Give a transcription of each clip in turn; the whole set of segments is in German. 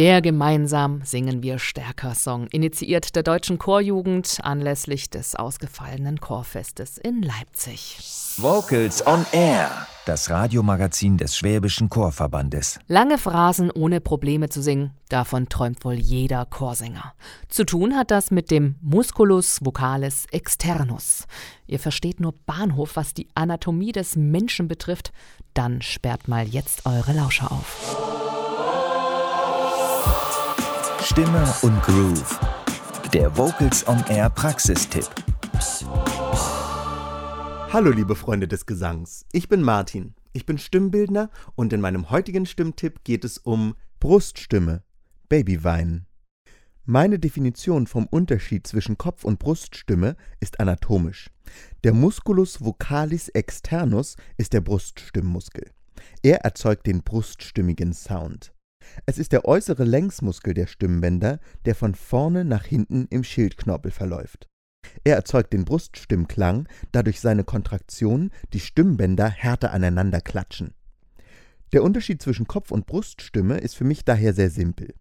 Der Gemeinsam singen wir stärker Song, initiiert der Deutschen Chorjugend anlässlich des ausgefallenen Chorfestes in Leipzig. Vocals on Air, das Radiomagazin des Schwäbischen Chorverbandes. Lange Phrasen ohne Probleme zu singen, davon träumt wohl jeder Chorsänger. Zu tun hat das mit dem Musculus vocalis externus. Ihr versteht nur Bahnhof, was die Anatomie des Menschen betrifft, dann sperrt mal jetzt eure Lauscher auf. Stimme und Groove. Der Vocals on Air Praxistipp. Hallo liebe Freunde des Gesangs, ich bin Martin. Ich bin Stimmbildner und in meinem heutigen Stimmtipp geht es um Bruststimme, Babyweinen. Meine Definition vom Unterschied zwischen Kopf- und Bruststimme ist anatomisch. Der Musculus vocalis externus ist der Bruststimmmuskel. Er erzeugt den bruststimmigen Sound. Es ist der äußere Längsmuskel der Stimmbänder, der von vorne nach hinten im Schildknorpel verläuft. Er erzeugt den Bruststimmklang, da durch seine Kontraktion die Stimmbänder härter aneinander klatschen. Der Unterschied zwischen Kopf- und Bruststimme ist für mich daher sehr simpel.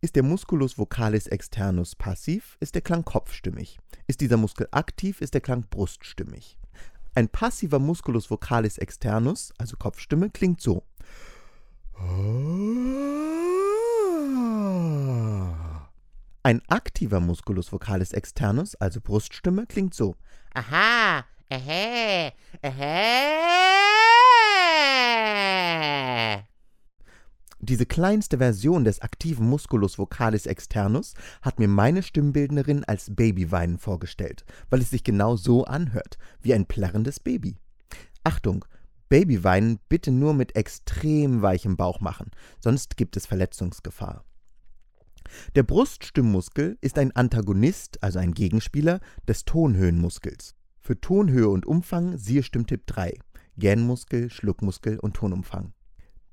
Ist der Musculus vocalis externus passiv, ist der Klang kopfstimmig. Ist dieser Muskel aktiv, ist der Klang bruststimmig. Ein passiver Musculus vocalis externus, also Kopfstimme, klingt so. Ein aktiver Musculus vocalis externus, also Bruststimme, klingt so. Aha, ähä, ähä. Diese kleinste Version des aktiven Musculus vocalis externus hat mir meine Stimmbildnerin als Babyweinen vorgestellt, weil es sich genau so anhört, wie ein plärrendes Baby. Achtung, Babyweinen bitte nur mit extrem weichem Bauch machen, sonst gibt es Verletzungsgefahr. Der Bruststimmmuskel ist ein Antagonist, also ein Gegenspieler, des Tonhöhenmuskels. Für Tonhöhe und Umfang siehe Stimmtipp 3, Gähnmuskel, Schluckmuskel und Tonumfang.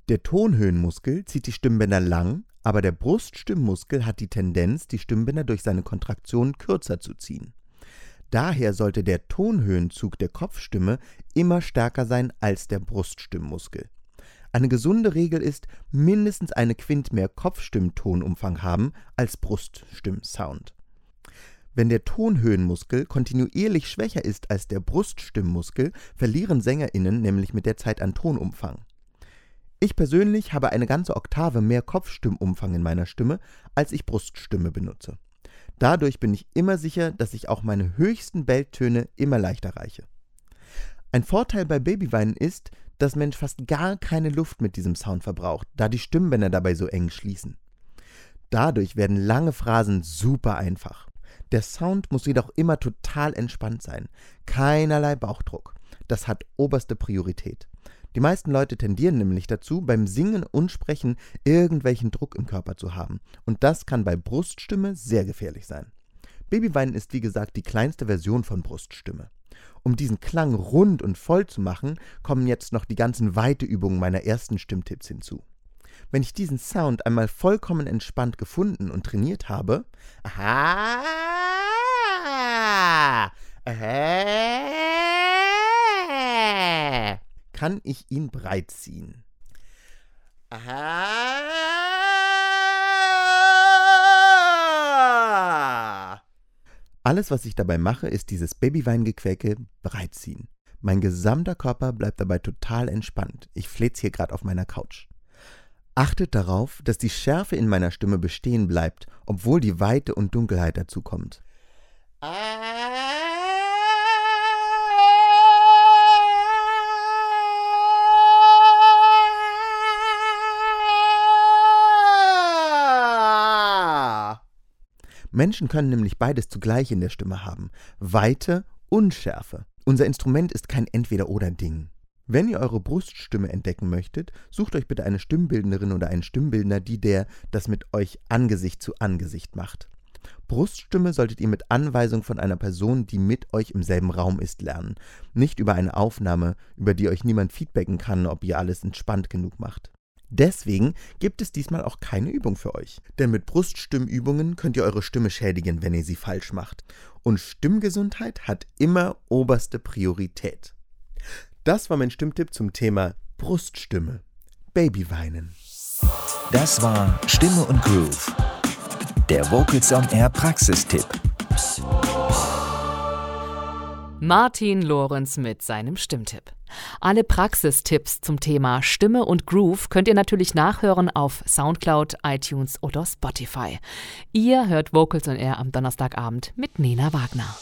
Der Tonhöhenmuskel zieht die Stimmbänder lang, aber der Bruststimmmuskel hat die Tendenz, die Stimmbänder durch seine Kontraktion kürzer zu ziehen. Daher sollte der Tonhöhenzug der Kopfstimme immer stärker sein als der Bruststimmmuskel. Eine gesunde Regel ist, mindestens eine Quint mehr Kopfstimmtonumfang haben als Bruststimmsound. Wenn der Tonhöhenmuskel kontinuierlich schwächer ist als der Bruststimmmuskel, verlieren SängerInnen nämlich mit der Zeit an Tonumfang. Ich persönlich habe eine ganze Oktave mehr Kopfstimmumfang in meiner Stimme, als ich Bruststimme benutze. Dadurch bin ich immer sicher, dass ich auch meine höchsten Belltöne immer leicht erreiche. Ein Vorteil bei Babyweinen ist, dass Mensch fast gar keine Luft mit diesem Sound verbraucht, da die Stimmbänder dabei so eng schließen. Dadurch werden lange Phrasen super einfach. Der Sound muss jedoch immer total entspannt sein. Keinerlei Bauchdruck. Das hat oberste Priorität. Die meisten Leute tendieren nämlich dazu, beim Singen und Sprechen irgendwelchen Druck im Körper zu haben. Und das kann bei Bruststimme sehr gefährlich sein. Babyweinen ist wie gesagt die kleinste Version von Bruststimme. Um diesen Klang rund und voll zu machen, kommen jetzt noch die ganzen Weiteübungen meiner ersten Stimmtipps hinzu. Wenn ich diesen Sound einmal vollkommen entspannt gefunden und trainiert habe, Aha. Ähä. kann ich ihn breit ziehen. Aha. Alles, was ich dabei mache, ist dieses Babyweingequäke breitziehen. Mein gesamter Körper bleibt dabei total entspannt. Ich flitz hier gerade auf meiner Couch. Achtet darauf, dass die Schärfe in meiner Stimme bestehen bleibt, obwohl die Weite und Dunkelheit dazu kommt. Menschen können nämlich beides zugleich in der Stimme haben. Weite und Schärfe. Unser Instrument ist kein Entweder-oder-Ding. Wenn ihr eure Bruststimme entdecken möchtet, sucht euch bitte eine Stimmbildnerin oder einen Stimmbildner, die der das mit euch Angesicht zu Angesicht macht. Bruststimme solltet ihr mit Anweisung von einer Person, die mit euch im selben Raum ist, lernen. Nicht über eine Aufnahme, über die euch niemand feedbacken kann, ob ihr alles entspannt genug macht. Deswegen gibt es diesmal auch keine Übung für euch. Denn mit Bruststimmübungen könnt ihr eure Stimme schädigen, wenn ihr sie falsch macht. Und Stimmgesundheit hat immer oberste Priorität. Das war mein Stimmtipp zum Thema Bruststimme. Babyweinen. Das war Stimme und Groove. Der Vocals on Air Praxistipp. Martin Lorenz mit seinem Stimmtipp. Alle Praxistipps zum Thema Stimme und Groove könnt ihr natürlich nachhören auf Soundcloud, iTunes oder Spotify. Ihr hört Vocals on Air am Donnerstagabend mit Nena Wagner.